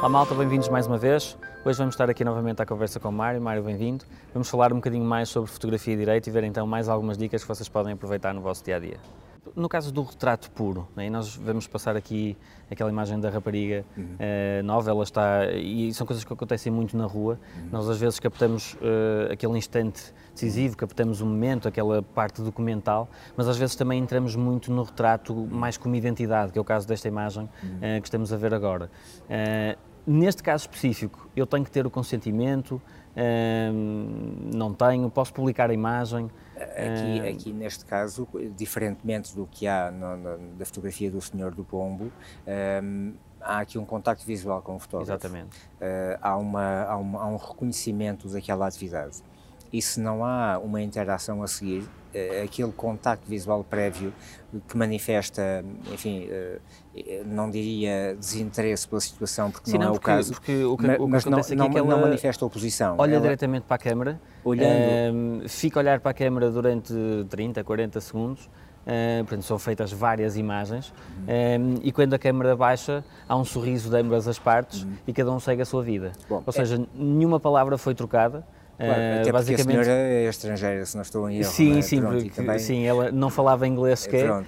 Olá malta, bem-vindos mais uma vez. Hoje vamos estar aqui novamente à conversa com o Mário. Mário, bem-vindo. Vamos falar um bocadinho mais sobre fotografia e direito e ver então mais algumas dicas que vocês podem aproveitar no vosso dia a dia. No caso do retrato puro, né, nós vamos passar aqui aquela imagem da rapariga uhum. uh, nova, ela está. E são coisas que acontecem muito na rua. Uhum. Nós às vezes captamos uh, aquele instante decisivo, captamos o momento, aquela parte documental, mas às vezes também entramos muito no retrato mais como identidade, que é o caso desta imagem uhum. uh, que estamos a ver agora. Neste caso específico, eu tenho que ter o consentimento, não tenho, posso publicar a imagem. Aqui, aqui, neste caso, diferentemente do que há no, no, da fotografia do Senhor do Pombo, um, há aqui um contacto visual com o fotógrafo. Exatamente. Uh, há, uma, há, uma, há um reconhecimento daquela atividade. E se não há uma interação a seguir, uh, aquele contacto visual prévio que manifesta, enfim, uh, não diria desinteresse pela situação, porque Sim, não, não, é porque, o caso, porque o que, mas, o que mas não, não, é que não manifesta oposição. Olha ela, diretamente para a câmara, olhando. fica a olhar para a câmara durante 30, 40 segundos, Uh, portanto, são feitas várias imagens uhum. um, e quando a câmera baixa há um sorriso de ambas as partes uhum. e cada um segue a sua vida. Bom, Ou seja, é... nenhuma palavra foi trocada, Claro, uh, até basicamente... a senhora é estrangeira, se não estou em erro. Sim, é? sim, Pronto, também... sim, ela não falava inglês sequer uh,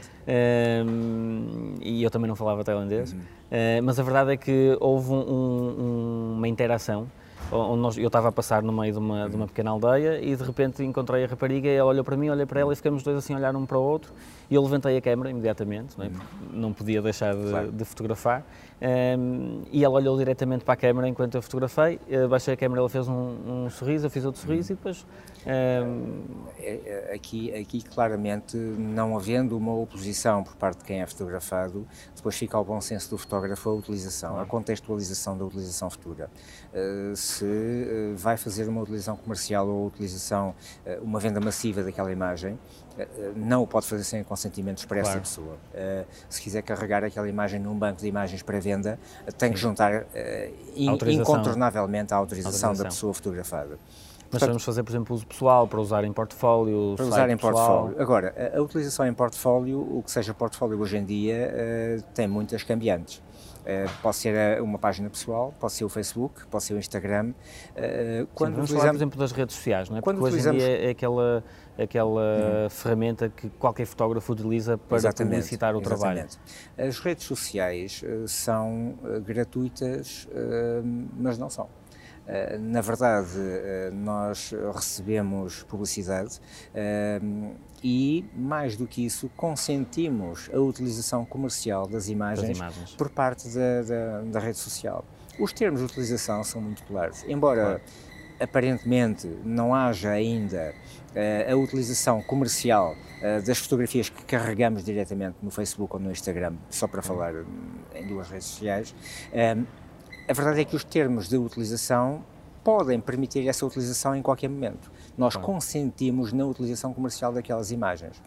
e eu também não falava tailandês, uhum. uh, mas a verdade é que houve um, um, uma interação onde nós, eu estava a passar no meio de uma, de uma pequena aldeia e de repente encontrei a rapariga e ela olhou para mim, olhei para ela e ficamos dois assim a olhar um para o outro e eu levantei a câmera imediatamente, não, é? não podia deixar de, claro. de fotografar um, e ela olhou diretamente para a câmera enquanto eu fotografei, eu baixei a câmera, ela fez um, um sorriso, eu fiz outro sorriso e depois... Um... Aqui, aqui claramente não havendo uma oposição por parte de quem é fotografado, depois fica ao bom senso do fotógrafo a utilização, a contextualização da utilização futura. Uh, se uh, vai fazer uma utilização comercial ou utilização, uh, uma venda massiva daquela imagem, não o pode fazer sem consentimento expresso claro. da pessoa. se quiser carregar aquela imagem num banco de imagens para venda, tem que juntar in, incontornavelmente a autorização, autorização, da pessoa fotografada. Mas vamos fazer, por exemplo, uso pessoal, para usar em portfólio, Para usar em portfólio. Agora, a, a, utilização em portfólio, o que seja portfólio hoje em dia, uh, tem muitas cambiantes. Uh, pode ser eh, uma página pessoal, pode ser o Facebook, pode ser o Instagram. Uh, quando Sim, vamos falar, por exemplo, das redes sociais, não é? Porque hoje em dia é aquela, aquela uhum. ferramenta que qualquer fotógrafo utiliza para exatamente, publicitar o exatamente. trabalho. As redes sociais uh, são gratuitas, mas não são. Eh, na verdade, eh, nós recebemos publicidade eh, e, mais do que isso, consentimos a utilização comercial das imagens, das imagens. por parte da, da, da, rede social. Os termos de utilização são muito claros, embora claro. aparentemente não haja ainda a utilização comercial das fotografias que carregamos diretamente no Facebook ou no Instagram, só para falar em duas redes sociais, a verdade é que os termos de utilização podem permitir essa utilização em qualquer momento. Nós consentimos na utilização comercial daquelas imagens.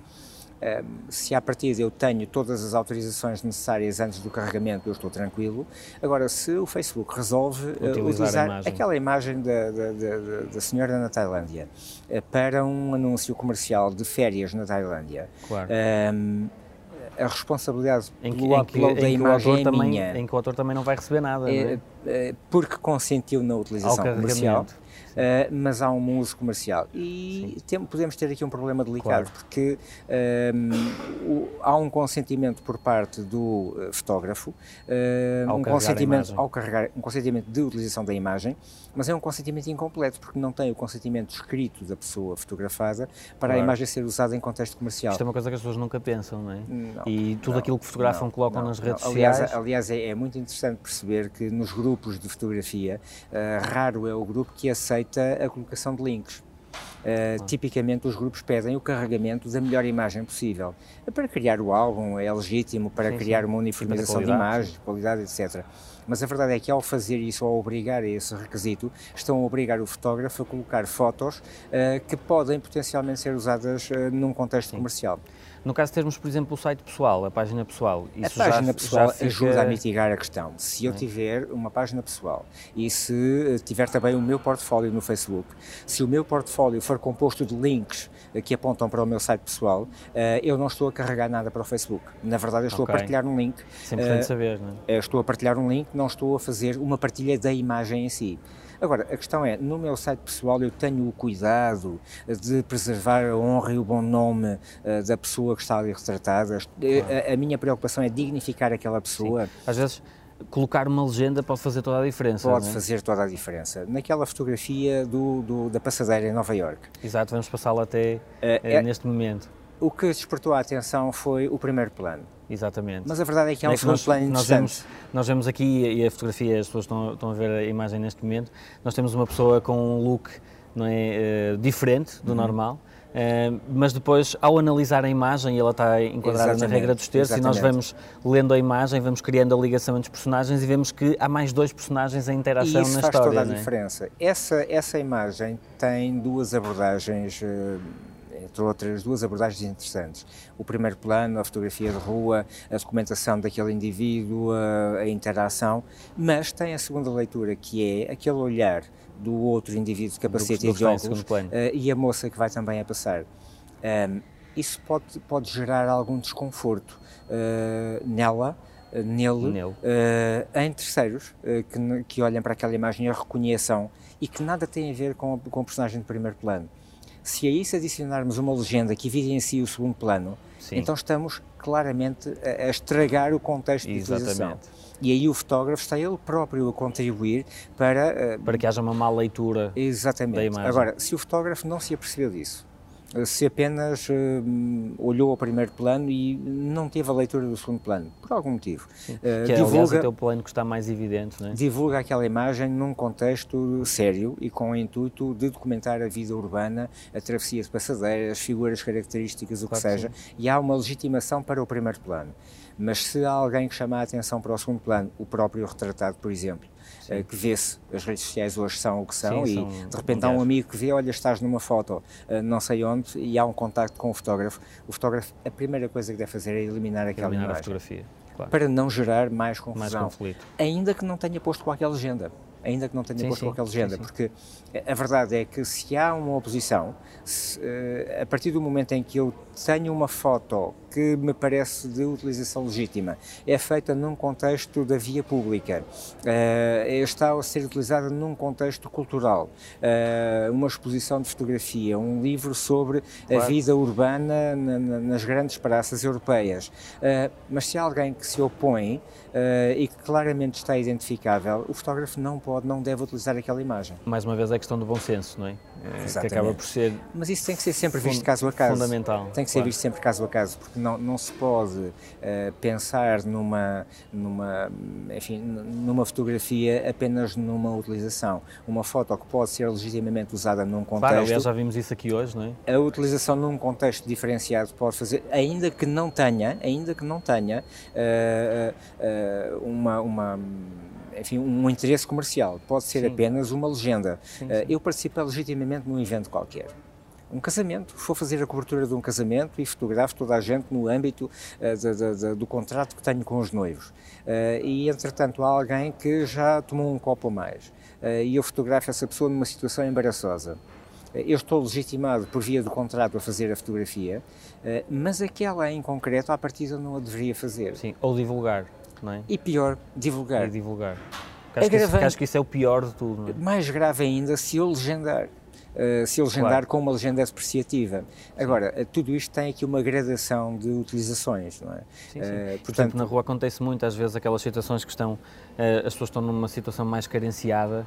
se a partir eu tenho todas as autorizações necessárias antes do carregamento, eu estou tranquilo. Agora, se o Facebook resolve uh, utilizar imagem. aquela imagem da, da, da, da, senhora na Tailândia uh, para um anúncio comercial de férias na Tailândia, claro. um, a responsabilidade em que, pelo upload da imagem é também, minha. Em que o autor também não vai receber nada, é, é? é porque consentiu na utilização comercial. Uh, mas há um uso comercial. E tem, podemos ter aqui um problema delicado, claro. porque uh, o, há um consentimento por parte do uh, fotógrafo, um consentimento ao carregar, um consentimento de utilização da imagem, mas é um consentimento incompleto, porque não tem o consentimento escrito da pessoa fotografada para claro. a imagem ser usada em contexto comercial. Isto é uma coisa que as pessoas nunca pensam, não é? Não, e tudo não, aquilo que fotografam não, colocam nas redes aliás, sociais. Aliás, é, é, muito interessante perceber que nos grupos de fotografia, raro é o grupo que aceita feita a colocação de links. Uh, tipicamente os grupos pedem o carregamento da melhor imagem possível. Para criar o álbum é legítimo, para sim, criar sim. uma uniformização de imagem, qualidade, etc. Mas a verdade é que ao fazer isso, ao obrigar a esse requisito, estão a obrigar o fotógrafo a colocar fotos uh, que podem potencialmente ser usadas uh, num contexto sim. comercial. No caso de termos, por exemplo, o site pessoal, a página pessoal, isso a página já, pessoal já fica... ajuda a mitigar a questão. Se eu tiver uma página pessoal e se tiver também o meu portfólio no Facebook, se o meu portfólio for composto de links que apontam para o meu site pessoal, eu não estou a carregar nada para o Facebook. Na verdade, eu estou okay. a partilhar um link. Isso é importante saber, não é? Estou a partilhar um link, não estou a fazer uma partilha da imagem em si. Agora, a questão é, no meu site pessoal eu tenho o cuidado de preservar a honra e o bom nome uh, da pessoa que está ali retratada. A, a, minha preocupação é dignificar aquela pessoa. Sim. Às vezes colocar uma legenda pode fazer toda a diferença. Pode é? fazer toda a diferença. Naquela fotografia do, do, da passadeira em Nova York. Exato, vamos passá-la até uh, é, neste momento. O que despertou a atenção foi o primeiro plano. Exatamente. Mas a verdade é que há um é segundo plano nós vemos, nós vemos aqui, e a fotografia, as pessoas estão, estão a ver a imagem neste momento, nós temos uma pessoa com um look não é, uh, diferente do uhum. normal, uh, mas depois, ao analisar a imagem, e ela está enquadrada exatamente, na regra dos terços, e nós vamos lendo a imagem, vamos criando a ligação entre os personagens e vemos que há mais dois personagens em interação e isso na faz história. toda a é? diferença. Essa, essa imagem tem duas abordagens. Uh, entre outras duas abordagens interessantes. O primeiro plano, a fotografia de rua, a documentação daquele indivíduo, a, a interação, mas tem a segunda leitura, que é aquele olhar do outro indivíduo de capacete e de óculos uh, e a moça que vai também a passar. Um, isso pode, pode gerar algum desconforto uh, nela, uh, nele, nele. em terceiros que, que olhem para aquela imagem e a reconheçam e que nada tem a ver com, com o personagem de primeiro plano. Se a isso adicionarmos uma legenda que evidencie o segundo plano, Sim. então estamos claramente a, a, estragar o contexto de utilização. E aí o fotógrafo está ele próprio a contribuir para... Uh, para que haja uma má leitura Exatamente. da imagem. Agora, se o fotógrafo não se apercebeu disso, se apenas uh, olhou ao primeiro plano e não teve a leitura do segundo plano, por algum motivo. Uh, que é, divulga, aliás, o teu plano que está mais evidente, não é? Divulga aquela imagem num contexto sério e com o intuito de documentar a vida urbana, a travessia de passadeiras, figuras características, o claro que seja, que e há uma legitimação para o primeiro plano. Mas se há alguém que chama a atenção para o segundo plano, o próprio retratado, por exemplo, uh, que vê-se, as redes sociais hoje são o que são, Sim, e são de repente há um amigo que vê, olha, estás numa foto, uh, não sei onde, e há um contacto com o fotógrafo. O fotógrafo, a primeira coisa que deve fazer é eliminar aquela eliminar imagem. a fotografia. Claro. Para não gerar mais confusão. Mais conflito. Ainda que não tenha posto qualquer legenda ainda que não tenha sim, posto sim, qualquer legenda, sim, porque a verdade é que se há uma oposição, se, a partir do momento em que eu tenho uma foto que me parece de utilização legítima, é feita num contexto da via pública, uh, está a ser utilizada num contexto cultural, uh, uma exposição de fotografia, um livro sobre claro. a vida urbana na, na, nas grandes praças europeias. Uh, mas se há alguém que se opõe e que claramente está identificável, o fotógrafo não pode, não deve utilizar aquela imagem. Mais uma vez é questão do bom senso, não é? É que acaba por ser. Mas isso tem que ser sempre visto caso a caso. Fundamental. Tem que ser claro. visto sempre caso a caso, porque não, não se pode uh, pensar numa, numa, enfim, numa fotografia apenas numa utilização. Uma foto que pode ser legitimamente usada num contexto. Claro, aliás, já vimos isso aqui hoje, não é? A utilização num contexto diferenciado pode fazer, ainda que não tenha, ainda que não tenha uh, uh, uma, uma enfim, um interesse comercial, pode ser sim. apenas uma legenda. Sim, sim. Eu participo legitimamente num evento qualquer um casamento. Vou fazer a cobertura de um casamento e fotografo toda a gente no âmbito uh, de, de, do contrato que tenho com os noivos. Uh, e, entretanto, há alguém que já tomou um copo a mais uh, e eu fotografo essa pessoa numa situação embaraçosa. Eu estou legitimado por via do contrato a fazer a fotografia, mas aquela em concreto, à partida, não a deveria fazer. Sim, ou divulgar, não é? E pior, divulgar. E divulgar. Acho, que isso, acho que isso é o pior de tudo. É? Mais grave ainda se eu legendar. Uh, se legendar claro. com uma legenda depreciativa. Agora, uh, tudo isto tem aqui uma gradação de utilizações, não é? Sim, sim. Uh, portanto, na rua acontece muito, às vezes, aquelas situações que estão, as pessoas estão numa situação mais carenciada,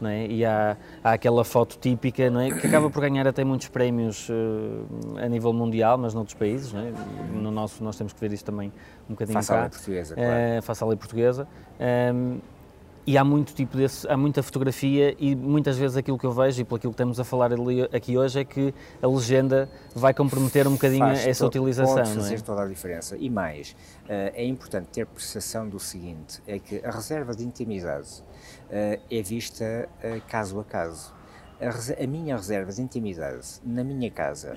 não é? E há, há, aquela foto típica, não é? Que acaba por ganhar até muitos prémios a nível mundial, mas noutros países, não é? No nosso, nós temos que ver isso também um bocadinho Faça cá. a lei portuguesa, claro. Faça a lei portuguesa. E há muito tipo desse, há muita fotografia e muitas vezes aquilo que eu vejo e pelo aquilo que estamos a falar aqui hoje é que a legenda vai comprometer um bocadinho Faz essa todo, utilização. Pode fazer é? toda a diferença. E mais, uh, é importante ter percepção do seguinte, é que a reserva de intimidade uh, é vista uh, caso a caso. A, a, minha reserva de intimidade na minha casa,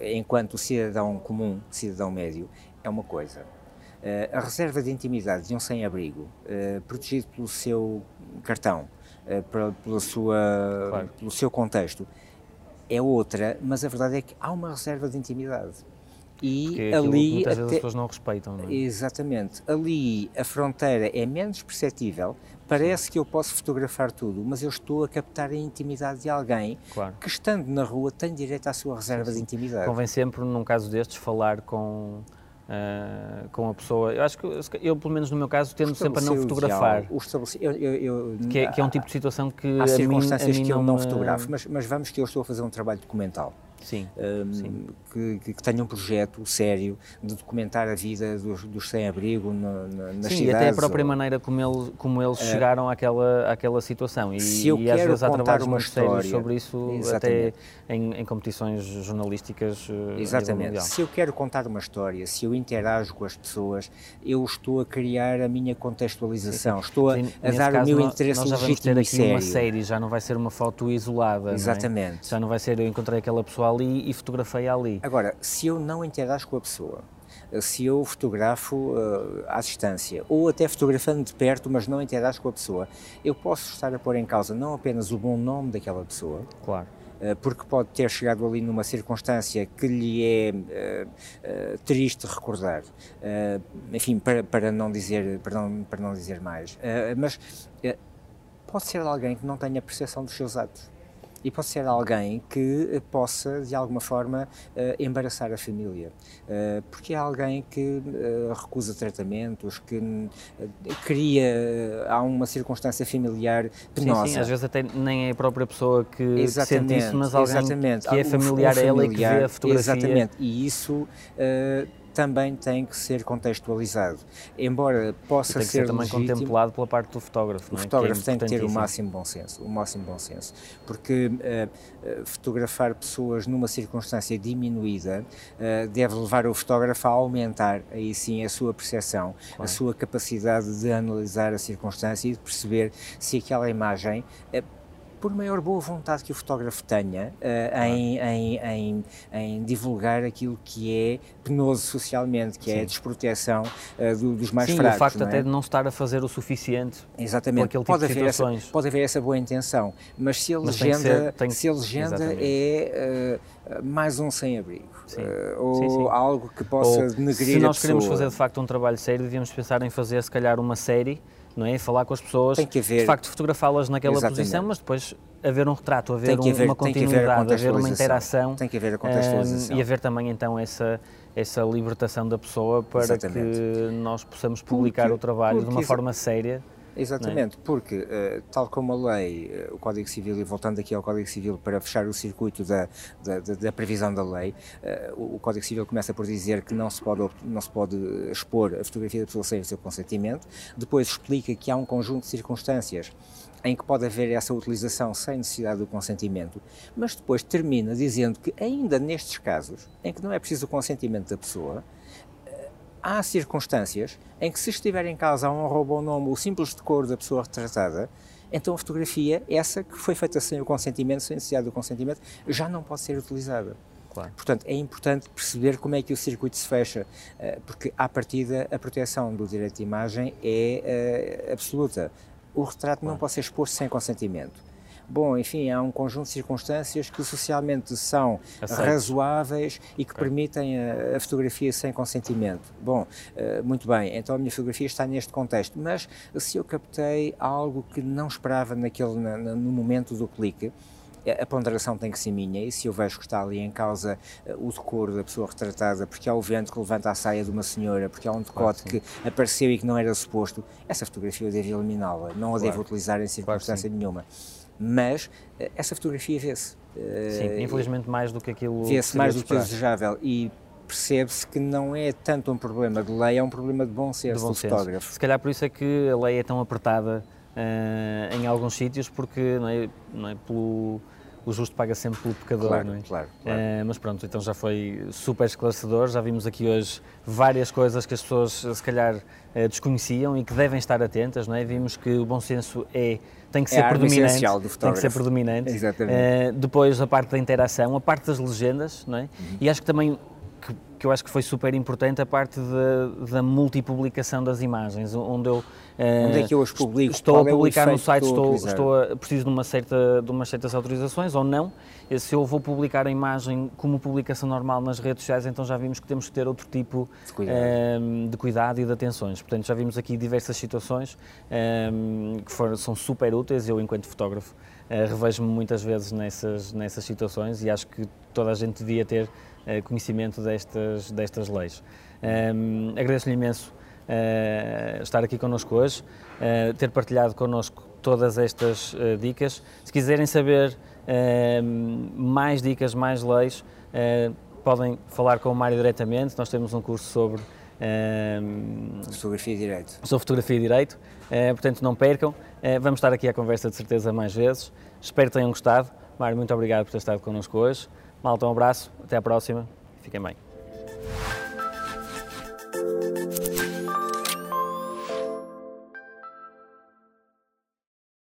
enquanto cidadão comum, cidadão médio, é uma coisa a reserva de intimidade de um sem-abrigo, uh, protegido pelo seu cartão, uh, pela, sua, claro. pelo seu contexto, é outra, mas a verdade é que há uma reserva de intimidade. E Porque é ali. Muitas até, vezes as pessoas não respeitam, não é? Exatamente. Ali a fronteira é menos perceptível. Parece que eu posso fotografar tudo, mas eu estou a captar a intimidade de alguém claro. que, estando na rua, tem direito à sua reserva sim, sim. de intimidade. Convém sempre, num caso destes, falar com Uh, com a pessoa. Eu acho que eu, pelo menos no meu caso, tendo sempre a não fotografar. O eu, eu, eu, que, é, que, é, um tipo de situação que há a circunstâncias mim, a mim que eu não, não fotografo, mas, mas vamos que eu estou a fazer um trabalho documental sim, um, sim. Que, que, que, tenha um projeto sério de documentar a vida dos, dos sem-abrigo na, na, nas sim, cidades. e até a própria ou... maneira como, ele, como eles uh, chegaram àquela, àquela situação. E, se eu e quero às vezes há contar uma história sobre isso, exatamente. até em, em, competições jornalísticas. Eh, exatamente. Se eu quero contar uma história, se eu interajo com as pessoas, eu estou a criar a minha contextualização, sim, estou a, a dar caso, o meu interesse nós já vamos ter aqui sério. uma série, já não vai ser uma foto isolada. Exatamente. Não é? Já não vai ser eu encontrei aquela pessoa ali e fotografei ali. Agora, se eu não interajo com a pessoa, se eu fotografo uh, à distância ou até fotografando de perto, mas não interajo com a pessoa, eu posso estar a pôr em causa não apenas o bom nome daquela pessoa, claro. Uh, porque pode ter chegado ali numa circunstância que lhe é uh, triste recordar, enfim, para, para, não dizer, para, não, para não dizer mais, mas pode ser alguém que não tenha percepção dos seus atos e pode ser alguém que eh, possa, de alguma forma, uh, embaraçar a família. Uh, porque é alguém que recusa tratamentos, que cria, há uma circunstância familiar penosa. Sim, sim, às vezes até nem é a própria pessoa que exatamente, sente isso, mas alguém exatamente. que é familiar, um, um familiar a ela e que vê a fotografia. Exatamente, e isso também tem que ser contextualizado. Embora possa tem que ser, também legítimo, contemplado pela parte do fotógrafo. O é? fotógrafo é tem que ter o máximo bom senso, o máximo bom senso, porque uh, uh, fotografar pessoas numa circunstância diminuída uh, deve levar o fotógrafo a aumentar aí sim a sua percepção, claro. a sua capacidade de analisar a circunstância e de perceber se aquela imagem por maior boa vontade que o fotógrafo tenha uh, em, em, em, em, divulgar aquilo que é penoso socialmente, que Sim. é a desproteção uh, do, dos mais Sim, fracos. Sim, o facto é? até de não estar a fazer o suficiente Exatamente. Tipo pode, haver essa, pode haver essa boa intenção, mas se a mas legenda, ser, tem... se a legenda é uh, mais um sem-abrigo, ou sim, sim. algo que possa ou, denegrir Se nós queremos fazer de facto um trabalho sério, devíamos pensar em fazer se calhar uma série não é? Falar com as pessoas, tem que haver, de facto fotografá-las naquela exatamente. posição, mas depois haver um retrato, haver, haver uma continuidade, haver, uma interação. Tem que haver a contextualização. Um, e haver também então essa, essa libertação da pessoa para exatamente. que nós possamos publicar porque, o trabalho de uma forma séria. Exatamente, é? porque, uh, tal como a lei, uh, o Código Civil, e voltando aqui ao Código Civil para fechar o circuito da, da, da, previsão da lei, o, o, Código Civil começa por dizer que não se, pode, não se pode expor a fotografia da pessoa sem o seu consentimento, depois explica que há um conjunto de circunstâncias em que pode haver essa utilização sem necessidade do consentimento, mas depois termina dizendo que, ainda nestes casos, em que não é preciso o consentimento da pessoa, há circunstâncias em que se estiver em causa um roubo ao nome o simples decoro da pessoa retratada, então a fotografia, essa que foi feita sem o consentimento, sem necessidade do consentimento, já não pode ser utilizada. Claro. Portanto, é importante perceber como é que o circuito se fecha, eh, porque, à partida, a proteção do direito de imagem é uh, absoluta. O retrato claro. não pode ser exposto sem consentimento. Bom, enfim, há um conjunto de circunstâncias que socialmente são Aceito. razoáveis e que okay. permitem a, a, fotografia sem consentimento. Bom, uh, muito bem, então a minha fotografia está neste contexto, mas se eu captei algo que não esperava naquele, na, no momento do clique, a ponderação tem que ser minha e se eu vejo que está ali em causa uh, o decoro da pessoa retratada, porque há o vento que levanta a saia de uma senhora, porque há um decote claro, que apareceu e que não era suposto, essa fotografia eu devo eliminá-la, não a claro. devo utilizar em circunstância claro, nenhuma mas eh, essa fotografia vê-se. Sim, eh, infelizmente mais do que aquilo Vê-se mais do que desejável e percebe-se que não é tanto um problema de lei, é um problema de bom senso de bom do senso. fotógrafo. Se calhar por isso é que a lei é tão apertada uh, em alguns sítios, porque não é, não é pelo o justo paga sempre pelo pecador, claro, não é? Claro, claro. Uh, mas pronto, então já foi super esclarecedor, já vimos aqui hoje várias coisas que as pessoas se calhar uh, desconheciam e que devem estar atentas, não é? Vimos que o bom senso é tem que é ser predominante, tem que ser predominante. Exatamente. Uh, depois a parte da interação, a parte das legendas, não é? Uhum. E acho que também que, eu acho que foi super importante a parte de, da multipublicação das imagens, onde eu onde é que eu as publico? Estou Qual a publicar é no site, estou, estou, estou a, preciso de, uma certa, de umas certas autorizações ou não. Se eu vou publicar a imagem como publicação normal nas redes sociais, então já vimos que temos que ter outro tipo de cuidado, um, de cuidado e de atenções. Portanto, já vimos aqui diversas situações um, que foram, são super úteis. Eu, enquanto fotógrafo, uh, revejo-me muitas vezes nessas, nessas situações e acho que toda a gente devia ter conhecimento destas, destas leis. Um, Agradeço-lhe imenso uh, estar aqui connosco hoje, uh, ter partilhado connosco todas estas uh, dicas. Se quiserem saber mais dicas, mais leis, podem falar com o Mário diretamente. Nós temos um curso sobre fotografia e direito. Sobre fotografia e direito, portanto não percam. vamos estar aqui à conversa de certeza mais vezes. Espero que tenham gostado. Mário, muito obrigado por ter estado connosco hoje. Malta, um abraço, até à próxima. Fiquem bem.